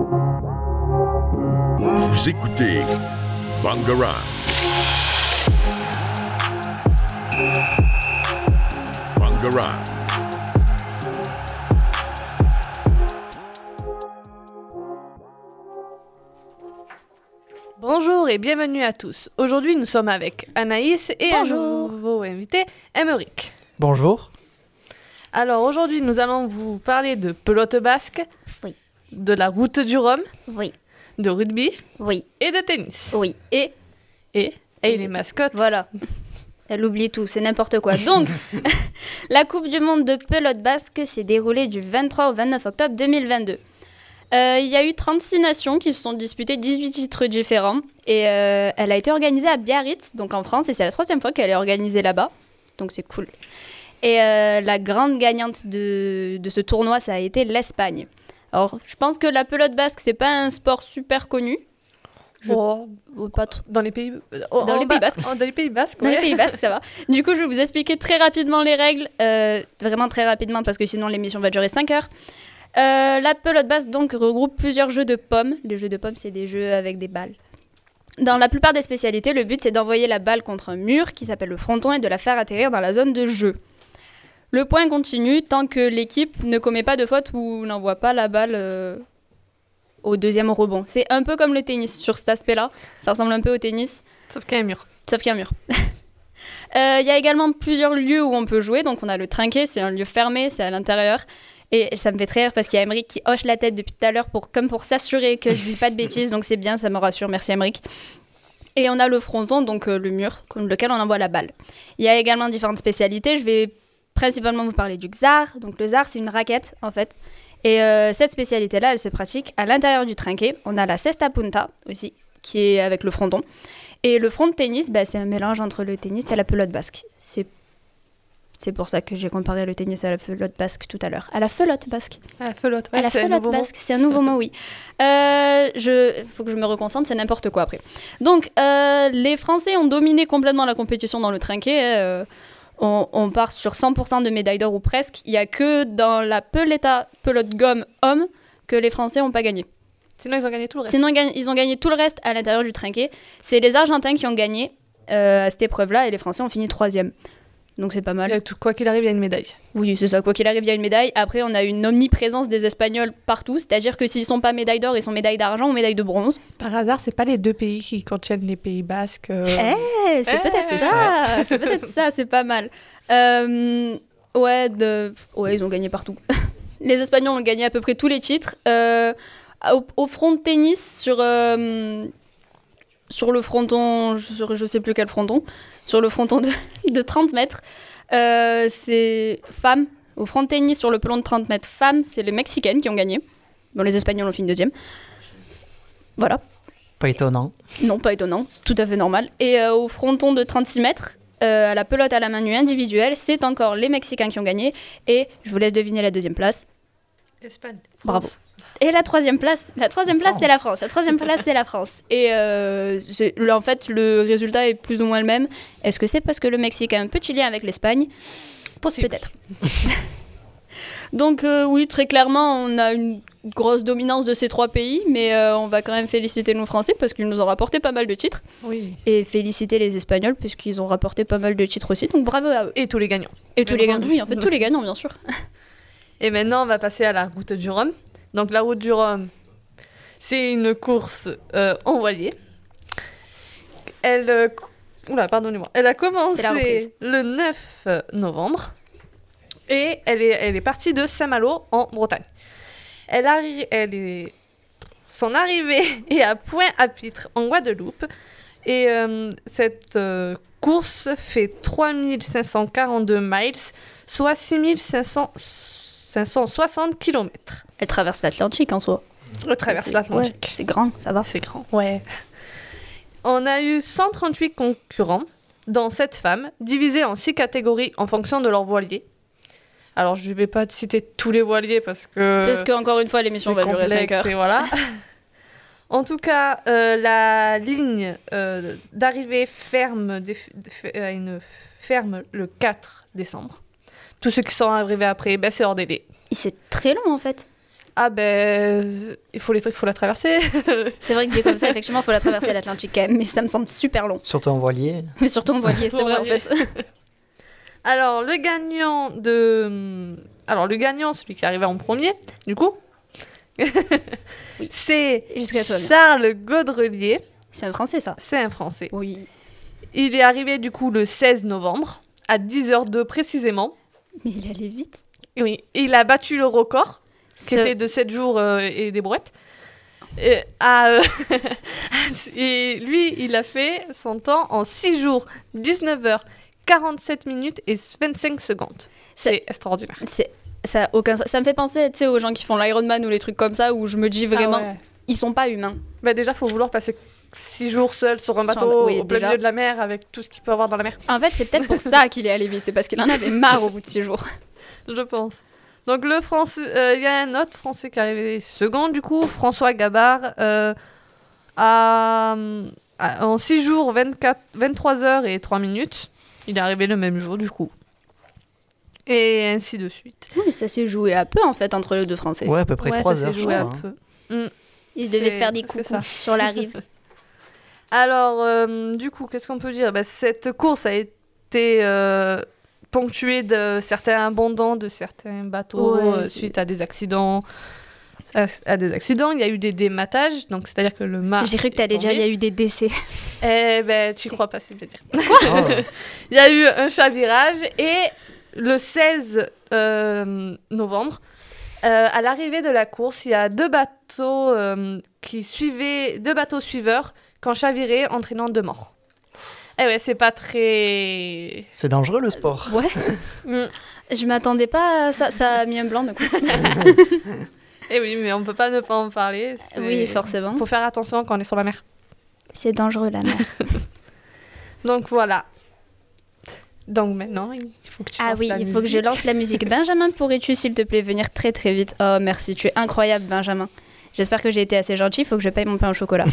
Vous écoutez Bangarang. Bangarang. Bonjour et bienvenue à tous. Aujourd'hui, nous sommes avec Anaïs et Bonjour. un nouveau invité, Emeric. Bonjour. Alors aujourd'hui, nous allons vous parler de pelote basque. De la route du Rhum, Oui, de rugby oui, et de tennis. oui. Et Et, et les mascottes. voilà. Elle oublie tout, c'est n'importe quoi. Donc, la Coupe du Monde de pelote basque s'est déroulée du 23 au 29 octobre 2022. Euh, Il y a eu 36 nations qui se sont disputées 18 titres différents et euh, elle a été organisée à Biarritz, donc en France, et c'est la troisième fois qu'elle est organisée là-bas, donc c'est cool. Et euh, la grande gagnante de, de ce tournoi, ça a été l'Espagne. Alors, je pense que la pelote basque, c'est pas un sport super connu. Je- Oh, Oh, Pas trop. dans les pays, oh, Dans en les bas- Pays basques. oh, Dans les pays basques. Dans ouais. les Pays Basques, ça va. Du coup, je vais vous expliquer très rapidement les règles, euh, vraiment très rapidement parce que sinon l'émission va durer 5 heures. Euh, la pelote basque donc regroupe plusieurs jeux de pommes. Les jeux de pommes, c'est des jeux avec des balles. Dans la plupart des spécialités, le but c'est d'envoyer la balle contre un mur qui s'appelle le fronton et de la faire atterrir dans la zone de jeu. Le point continue tant que l'équipe ne commet pas de faute ou n'envoie pas la balle euh, au deuxième rebond. C'est un peu comme le tennis sur cet aspect-là. Ça ressemble un peu au tennis. Sauf qu'il y a un mur. Sauf qu'il y a un mur. Euh, Il y a également plusieurs lieux où on peut jouer. Donc, on a le trinquet, c'est un lieu fermé, c'est à l'intérieur. Et ça me fait très rire parce qu'il y a Emmerich qui hoche la tête depuis tout à l'heure pour, comme pour s'assurer que je dis pas de bêtises. Donc, c'est bien, ça me rassure. Merci, Emmerich. Et on a le fronton, donc euh, le mur, contre lequel on envoie la balle. Il y a également différentes spécialités. Je vais principalement vous parler du xar. Donc, le xar, c'est une raquette, en fait. Et euh, cette spécialité-là, elle se pratique à l'intérieur du trinquet. On a la cesta punta aussi, qui est avec le fronton. Et le front de tennis, bah, c'est un mélange entre le tennis et la pelote basque. C'est c'est pour ça que j'ai comparé le tennis à la pelote basque tout à l'heure. À la felote basque. La à la c'est un felote nouveau mot. basque, c'est un nouveau mot, oui. Euh, je, faut que je me reconcentre, c'est n'importe quoi après. Donc, euh, les Français ont dominé complètement la compétition dans le trinquet. euh, on, on part sur 100% de médailles d'or ou presque. Il n'y a que dans la peleta, pelote gomme homme que les Français n'ont pas gagné. Sinon, ils ont gagné tout le reste. Sinon, ils ont gagné tout le reste à l'intérieur du trinquet. C'est les Argentins qui ont gagné euh, à cette épreuve-là et les Français ont fini troisième. Donc c'est pas mal. y a tout- Quoi qu'il arrive, il y a une médaille. Oui, c'est ça. Quoi qu'il arrive, il y a une médaille. Après, on a une omniprésence des Espagnols partout. C'est-à-dire que s'ils sont pas médaille d'or, ils sont médaille d'argent ou médaille de bronze. Par hasard, c'est pas les deux pays qui contiennent les pays basques. euh, Eh, c'est Eh, peut-être ça. C'est peut-être ça. C'est pas mal. Euh, ouais, de... ouais, ils ont gagné partout. les Espagnols ont gagné à peu près tous les titres. Euh, au, au front de tennis, sur, euh, sur le fronton, sur je sais plus quel fronton, sur le fronton de, de 30 mètres, euh, c'est femmes. Au front de tennis, sur le pelon de 30 mètres, femmes, c'est les Mexicaines qui ont gagné. Bon, les Espagnols ont fini deuxième. Voilà. Pas étonnant. Non, pas étonnant, c'est tout à fait normal. Et euh, au fronton de 36 mètres, euh, à la pelote à la main nue individuelle, c'est encore les Mexicains qui ont gagné. Et je vous laisse deviner la deuxième place. Espagne. Bravo. Et la troisième place, la troisième place, c'est la France. La troisième place, c'est la France. Et euh, en fait, le résultat est plus ou moins le même. Est-ce que c'est parce que le Mexique a un petit lien avec l'Espagne? Possible. Peut-être. Donc euh, oui, très clairement, on a une grosse dominance de ces trois pays, mais euh, on va quand même féliciter nos Français parce qu'ils nous ont rapporté pas mal de titres. Oui. et féliciter les Espagnols puisqu'ils ont rapporté pas mal de titres aussi. Donc bravo à eux. Et tous les gagnants. Et tous les gagnants, oui, en fait tous les gagnants bien sûr. Et maintenant, on va passer à la route du Rhum. Donc, la route du Rhum, c'est une course euh, en voilier. Elle, euh, oula, pardonnez-moi. Elle a commencé le 9 novembre et elle est, elle est partie de Saint-Malo en Bretagne. Elle, arri- elle est, son arrivée est à Pointe-à-Pitre en Guadeloupe et euh, cette course fait 3542 miles, soit 6560 km. Elle traverse l'Atlantique en soi. Elle traverse l'Atlantique. ouais, c'est grand, ça va. C'est grand. Ouais. On a eu 138 concurrents, dont 7 femmes, divisées en 6 catégories en fonction de leur voilier. Alors, je ne vais pas te citer tous les voiliers parce que. Parce que encore une fois l'émission va durer 5 complexe heures. et voilà. en tout cas, euh, la ligne euh, d'arrivée ferme des- des- euh, une ferme le 4 décembre. Tous ceux qui sont arrivés après, ben, c'est hors délai. C'est très long en fait. Ah ben, il faut, les, il faut la traverser. C'est vrai que dit comme ça, effectivement, il faut la traverser l'Atlantique quand même, mais ça me semble super long. Surtout en voilier. Mais surtout en voilier, c'est vrai en fait. Alors, le gagnant de... Alors, le gagnant, celui qui est arrivé en premier, du coup, c'est Jusqu'à toi. bien. Charles Gaudrelier. C'est un français ça. C'est un Français. Oui. Il est arrivé, du coup, le 16 novembre, à 10h02 précisément. Mais il allait vite. Oui, il a battu le record, qui était de 7 jours euh, et des brouettes. Et, à, euh, et lui, il a fait son temps en 6 jours, 19 heures, 47 minutes et 25 secondes. C'est extraordinaire. Ça aucun. Ça me fait penser aux gens qui font l'Ironman ou les trucs comme ça où je me dis vraiment, Ah ouais. ils sont pas humains. Bah déjà, faut vouloir passer 6 jours seul sur un Sur un- bateau oui, au plein déjà. milieu de la mer avec tout ce qu'il peut avoir dans la mer, En fait, c'est peut-être pour ça qu'il est allé vite. C'est parce qu'il en avait marre au bout de six jours. je pense. Donc le français, euh, il y a un autre français qui est arrivé second du coup, François Gabard, euh, à- à- en 6 jours, 24, 23 heures et 3 minutes. Il est arrivé le même jour du coup. Et ainsi de suite. Oui, ça s'est joué à peu en fait entre les deux Français. Ouais, à peu près Ouais, 3 ça heures, je joué crois. un hein. peu. Ils devaient se faire des ça. sur la rive. Alors, euh, du coup, qu'est-ce qu'on peut dire? Bah, Cette course a été euh, ponctuée de certains abandons de certains bateaux Ouais, euh, suite à des accidents. À, à des accidents, il y a eu des dématages, donc c'est-à-dire que le mât. J'ai cru que est t'allais dire il y a eu des décès. Eh ben, tu crois pas, c'est bien dire. Oh, Il y a eu un chavirage et le 16 euh, novembre, euh, à l'arrivée de la course, il y a deux bateaux euh, qui suivaient, deux bateaux suiveurs qui ont chaviré, entraînant deux morts. Eh ouais, c'est pas très. c'est dangereux le sport. Ouais. Mm. Je m'attendais pas à ça. Ça a mis un blanc de coup. Eh oui, mais on peut pas ne pas en parler. Oui, forcément. Faut faire attention quand on est sur la mer. C'est dangereux la mer. Donc voilà. Donc maintenant, il faut que tu Ah lances oui, la il faut que je lance la musique. Benjamin, pourrais-tu s'il te plaît venir très très vite? Oh merci, tu es incroyable Benjamin. J'espère que j'ai été assez gentil, il faut que je paye mon pain au chocolat.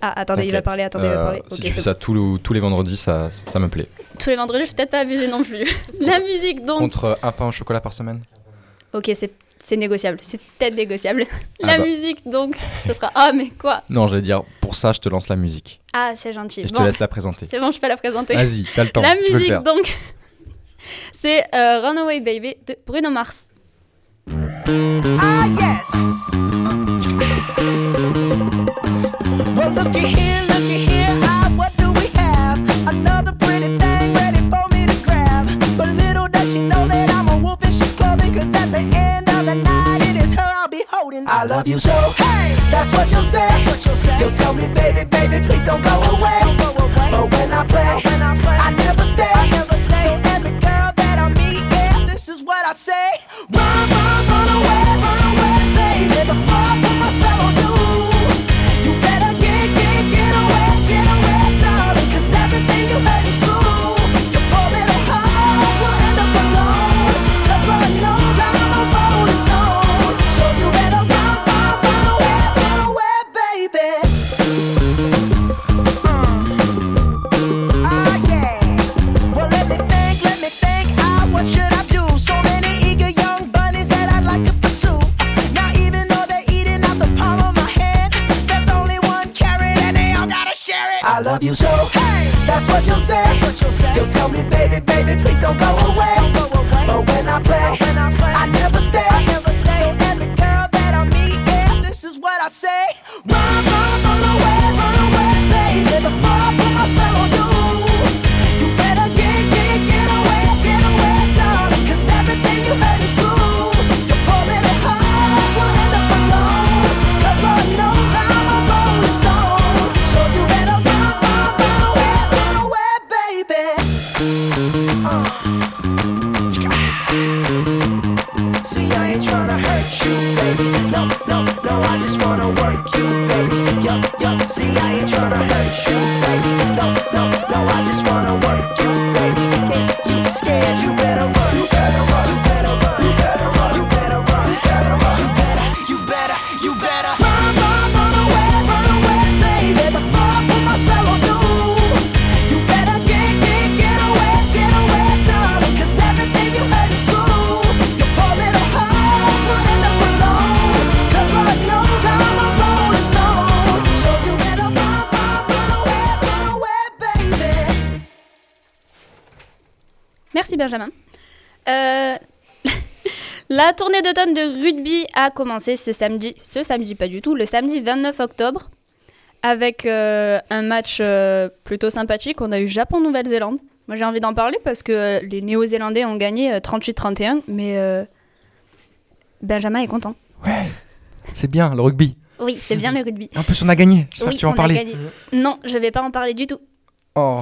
Ah attendez, il va parler, attendez, il va Euh, parler. Si tu fais ça tous, tous les vendredis, ça, ça me plaît. Tous les vendredis, je vais peut-être pas abuser non plus. la musique donc. Contre un pain au chocolat par semaine Ok, c'est c'est négociable, c'est peut-être négociable. Ah la bah. musique donc, ça sera. Ah mais quoi? Non, j'allais dire, pour ça, je te lance la musique. Ah c'est gentil. Et je Bon, te laisse la présenter. c'est bon, je peux la présenter. Vas-y, t'as le temps. La tu peux le musique faire. donc, c'est euh, Runaway Baby de Bruno Mars. Love you so. Hey, that's what you'll say. That's what you'll say. You'll tell me, baby, baby, please don't go away. Don't go away. But when I play, when I play, I never stay. I never stay. So every girl that I meet, yeah, this is what I say. See, I ain't tryna hurt you, baby. No, no, no, I just wanna work you, Benjamin. Euh, la tournée d'automne de rugby a commencé ce samedi, ce samedi pas du tout, le samedi 29 octobre, avec euh, un match euh, plutôt sympathique. On a eu Japon-Nouvelle-Zélande. Moi j'ai envie d'en parler parce que les Néo-Zélandais ont gagné euh, 38-31, mais Benjamin est content. Ouais, c'est bien le rugby. Oui, c'est bien le rugby. En plus, on a gagné. J'espère Oui, que tu vas en parler. Non, je vais pas en parler du tout. Oh,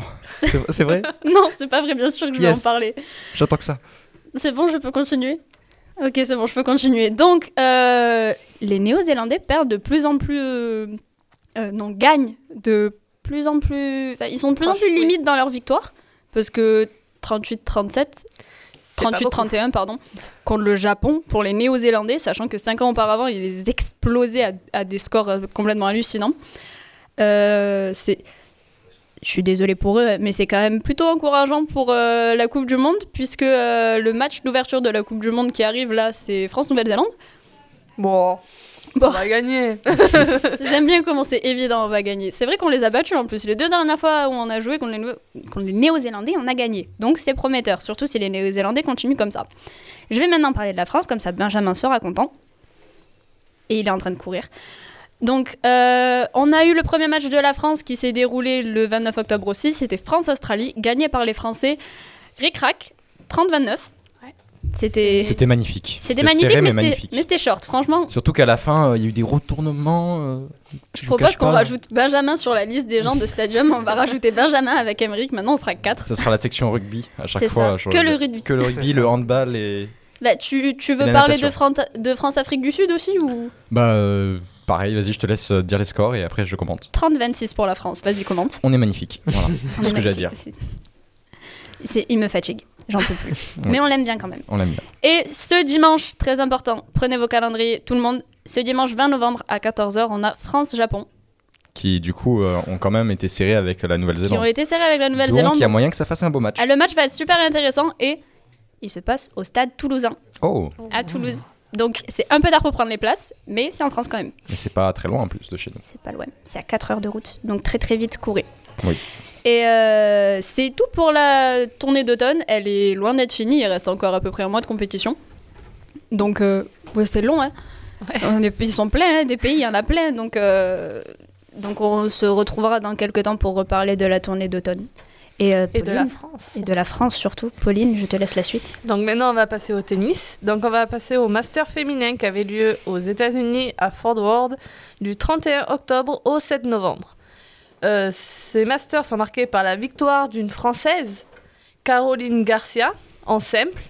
c'est vrai Non, c'est pas vrai, bien sûr que je vais Yes. en parler. J'attends que ça. C'est bon, je peux continuer? Ok, c'est bon, je peux continuer. Donc, euh, les Néo-Zélandais perdent de plus en plus. euh, euh, non, gagnent de plus en plus. enfin, ils sont de plus en plus oui. limites dans leur victoire. Parce que 38-37. C'est pas 38-31, pardon, contre le Japon pour les Néo-Zélandais, sachant que 5 ans auparavant, ils les explosaient à, à des scores complètement hallucinants. Euh, c'est. Je suis désolée pour eux, mais c'est quand même plutôt encourageant pour euh, la Coupe du Monde, puisque euh, le match d'ouverture de la Coupe du Monde qui arrive là, c'est France-Nouvelle-Zélande. Bon, Bon. on va gagner. J'aime bien comment c'est évident, on va gagner. C'est vrai qu'on les a battus en plus. Les deux dernières fois où on a joué contre les, contre les Néo-Zélandais, on a gagné. Donc c'est prometteur, surtout si les Néo-Zélandais continuent comme ça. Je vais maintenant parler de la France, comme ça Benjamin sera content. Et il est en train de courir. Donc, euh, on a eu le premier match de la France qui s'est déroulé le 29 octobre aussi. C'était France-Australie, gagné par les Français. Ric-Rac, 30-29. C'était C'était magnifique. c'était magnifique, serré, mais mais c'était- magnifique. mais c'était short. Franchement, Surtout qu'à la fin, euh, il y a eu des retournements. euh, je propose qu'on rajoute Benjamin sur la liste des gens de Stadium. On va rajouter Benjamin avec Emeric. Maintenant, on sera 4. Ça sera la section rugby à chaque fois. Que le rugby. Que le rugby, le handball et. Bah, tu, tu veux parler de, natation. Fran- de France-Afrique du Sud aussi ou? Bah, euh, pareil, vas-y, je te laisse euh, dire les scores et après je commente. 30-26 pour la France Vas-y, commente. On est magnifique. Voilà, c'est est ce que j'ai à dire. Il me fatigue. J'en peux plus. Oui. Mais on l'aime bien quand même. On l'aime bien. Et ce dimanche, très important, prenez vos calendriers, tout le monde. Ce dimanche 20 novembre à 14h, on a France-Japon Qui, du coup, euh, ont quand même été serrés avec la qui ont Nouvelle-Zélande. été serrés avec la Donc, Nouvelle-Zélande. il y a moyen que ça fasse un beau match. Ah, le match va être super intéressant et il se passe au stade toulousain, Oh, à Toulouse. Donc c'est un peu tard pour prendre les places, mais c'est en France quand même. mais c'est pas très loin en plus de chez nous. C'est pas loin. C'est à 4 heures de route. Donc très très vite, courez. Oui. Et euh, c'est tout pour la tournée d'automne. Elle est loin d'être finie. Il reste encore à peu près un mois de compétition. Donc euh, ouais, c'est long. Hein. On est- ils sont pleins, hein, des pays, il y en a plein. Donc, euh, donc on se retrouvera dans quelques temps pour reparler de la tournée d'automne. Et, euh, Et de la France. et de la France surtout. Pauline, je te laisse la suite. Donc maintenant, on va passer au tennis. Donc on va passer au Master féminin qui avait lieu aux États-Unis à Fort Worth du 31 octobre au 7 novembre. Euh, ces Masters sont marqués par la victoire d'une Française, Caroline Garcia, en simple.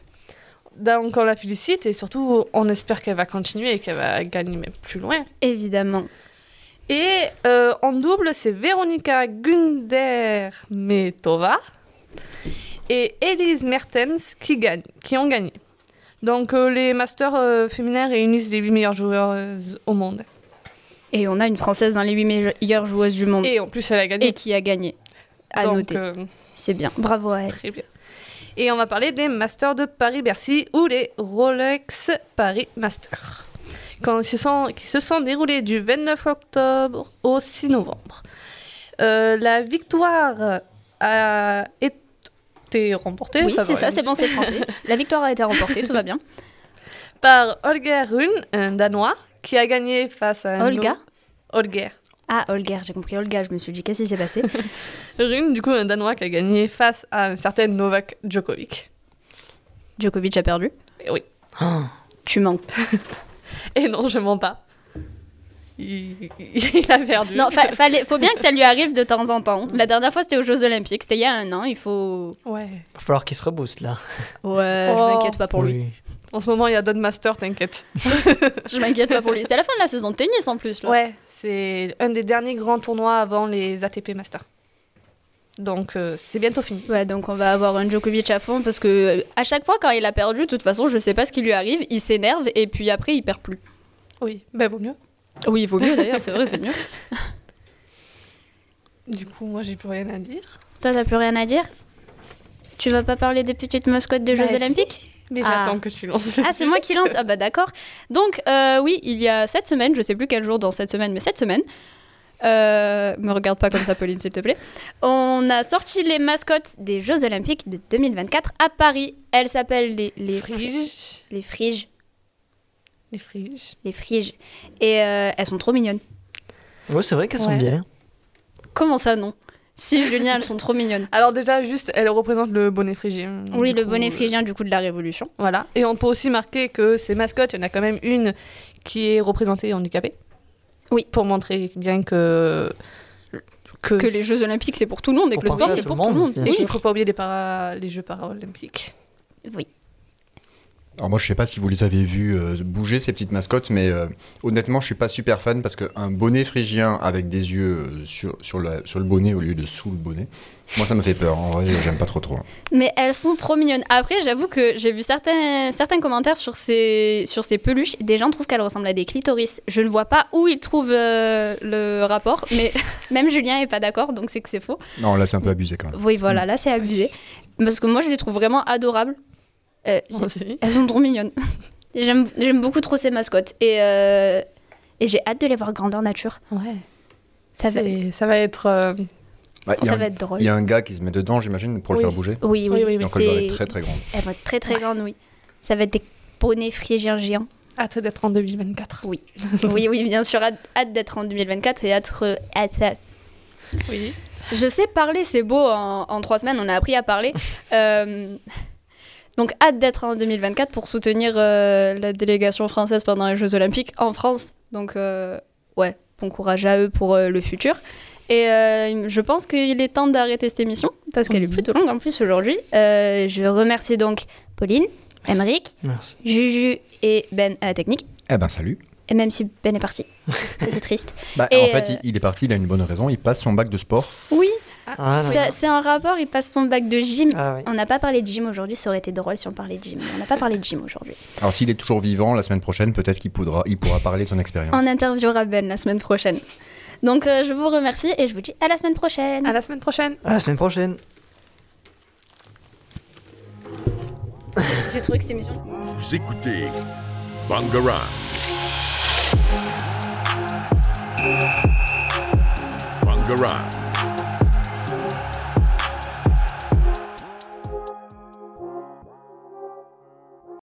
Donc on la félicite et surtout on espère qu'elle va continuer et qu'elle va gagner même plus loin. Évidemment. Et euh, en double, c'est Veronika Gundermetova et Elise Mertens qui, gagnent, qui ont gagné. Donc euh, les masters euh, féminins réunissent les 8 meilleures joueuses au monde. Et on a une Française dans les 8 meilleures joueuses du monde. Et en plus, elle a gagné. Et qui a gagné. À Donc, noter. C'est bien. Bravo à elle. très bien. Et on va parler des Masters de Paris-Bercy ou les Rolex Paris Masters. Quand ils se sont, qui se sont déroulés du 29 octobre au 6 novembre. Euh, la victoire a été remportée. Oui, c'est ça, c'est bon, c'est français. La victoire a été remportée, tout va bien. Par Holger Rune, un Danois, qui a gagné face à Olga? Autre- Holger Ah, Olga, j'ai compris Olga, je me suis dit, qu'est-ce qui s'est passé? Rune, du coup, un Danois qui a gagné face à un certain Novak Djokovic. Djokovic a perdu? Oui. Tu mens. Et non, je mens pas. Il, il a perdu. Non, fa- fallait, faut bien que ça lui arrive de temps en temps. La dernière fois, c'était aux Jeux Olympiques, c'était il y a un an, il faut... Ouais. Va falloir qu'il se rebooste là. Ouais, Oh. je m'inquiète pas pour lui. En ce moment, il y a d'autres masters, t'inquiète. Je m'inquiète pas pour lui. C'est la fin de la saison de tennis en plus, là. Ouais, c'est un des derniers grands tournois avant les ATP Masters. Donc, euh, c'est bientôt fini. Ouais, donc on va avoir un Djokovic à fond parce que euh, à chaque fois quand il a perdu, de toute façon, je sais pas ce qui lui arrive, il s'énerve et puis après il perd plus. Oui, ben vaut mieux. Oui, il vaut mieux d'ailleurs, c'est vrai, c'est mieux. Du coup, moi, j'ai plus rien à dire. Toi, t'as plus rien à dire? Tu vas pas parler des petites mascottes des Bah, Jeux si. Olympiques? Mais Ah. j'attends que tu lances. le Ah, c'est moi qui lance? Ah bah d'accord. Donc euh, oui, il y a cette semaine, je sais plus quel jour dans cette semaine, mais cette semaine, Euh, me regarde pas comme ça, Pauline, s'il te plaît. On a sorti les mascottes des Jeux Olympiques de 2024 à Paris. Elles s'appellent les, les, Friges. les friges. Les friges. Les friges. Et euh, elles sont trop mignonnes. Ouais, c'est vrai qu'elles sont bien. Comment ça, non? Si, Julien, elles sont trop mignonnes. Alors déjà, juste, elle représente le bonnet phrygien. Oui, le coup, bonnet euh, phrygien du coup de la Révolution. Voilà. Et on peut aussi marquer que ces mascottes, il y en a quand même une qui est représentée handicapée. Oui. Pour montrer bien que... Que les Jeux Olympiques, c'est pour tout le monde et que le sport, c'est tout pour tout le monde, Et il ne faut pas oublier les, para... les Jeux paralympiques. oui. Alors moi je sais pas si vous les avez vus euh, bouger ces petites mascottes, mais euh, honnêtement je suis pas super fan parce qu'un bonnet phrygien avec des yeux euh, sur, sur, la- sur le bonnet au lieu de sous le bonnet, moi ça me fait peur. En vrai j'aime pas trop trop. Mais elles sont trop mignonnes. Après, j'avoue que j'ai vu certains, certains commentaires sur ces, sur ces peluches. Des gens trouvent qu'elles ressemblent à des clitoris. Je ne vois pas où ils trouvent euh, le rapport, mais même Julien est pas d'accord, donc c'est que c'est faux. Non là c'est un peu abusé quand même. Oui, voilà, là c'est abusé. Parce que moi, je les trouve vraiment adorables. Euh, elles sont trop mignonnes. J'aime j'aime beaucoup trop ces mascottes. Et, euh, et j'ai hâte de les voir grandeur nature. Ouais. Ça va, C'est- Ça va être... Ouais, il y a ça un- va être drôle. Il y a un gars qui se met dedans j'imagine pour Oui. le faire bouger. Oui, oui, Oui, oui, oui. Donc elle doit être très très grande. Elles vont être très très grandes, oui. Ça va être des poneys phrygiens géants. Hâte d'être en 2024. oui, oui, bien sûr, hâte, hâte d'être en 2024 et hâte, hâte- hâte. Oui. Je sais parler, c'est beau, en, en trois semaines, on a appris à parler. Euh, donc, hâte d'être en 2024 pour soutenir euh, la délégation française pendant les Jeux Olympiques en France. Donc, euh, ouais, bon courage à eux pour euh, le futur. Et euh, je pense qu'il est temps d'arrêter cette émission, parce qu'elle est plutôt longue en plus aujourd'hui. Euh, je remercie donc Pauline, Emeric. Juju et Ben à la technique. Eh ben salut. Et même si Ben est parti, c'est triste. Bah, Et, en fait euh, il, il est parti, il a une bonne raison, il passe son bac de sport. Oui, Ah, c'est un rapport, il passe son bac de gym. Ah, oui. On n'a pas parlé de gym aujourd'hui, ça aurait été drôle si on parlait de gym. On n'a pas parlé de gym aujourd'hui. Alors s'il est toujours vivant la semaine prochaine peut-être qu'il pourra, il pourra parler de son expérience. On interviewera Ben la semaine prochaine. Donc euh, je vous remercie et je vous dis à la semaine prochaine. À la semaine prochaine. À la semaine prochaine. J'ai trouvé que cette émission. Vous écoutez Bangarang. Bangarang.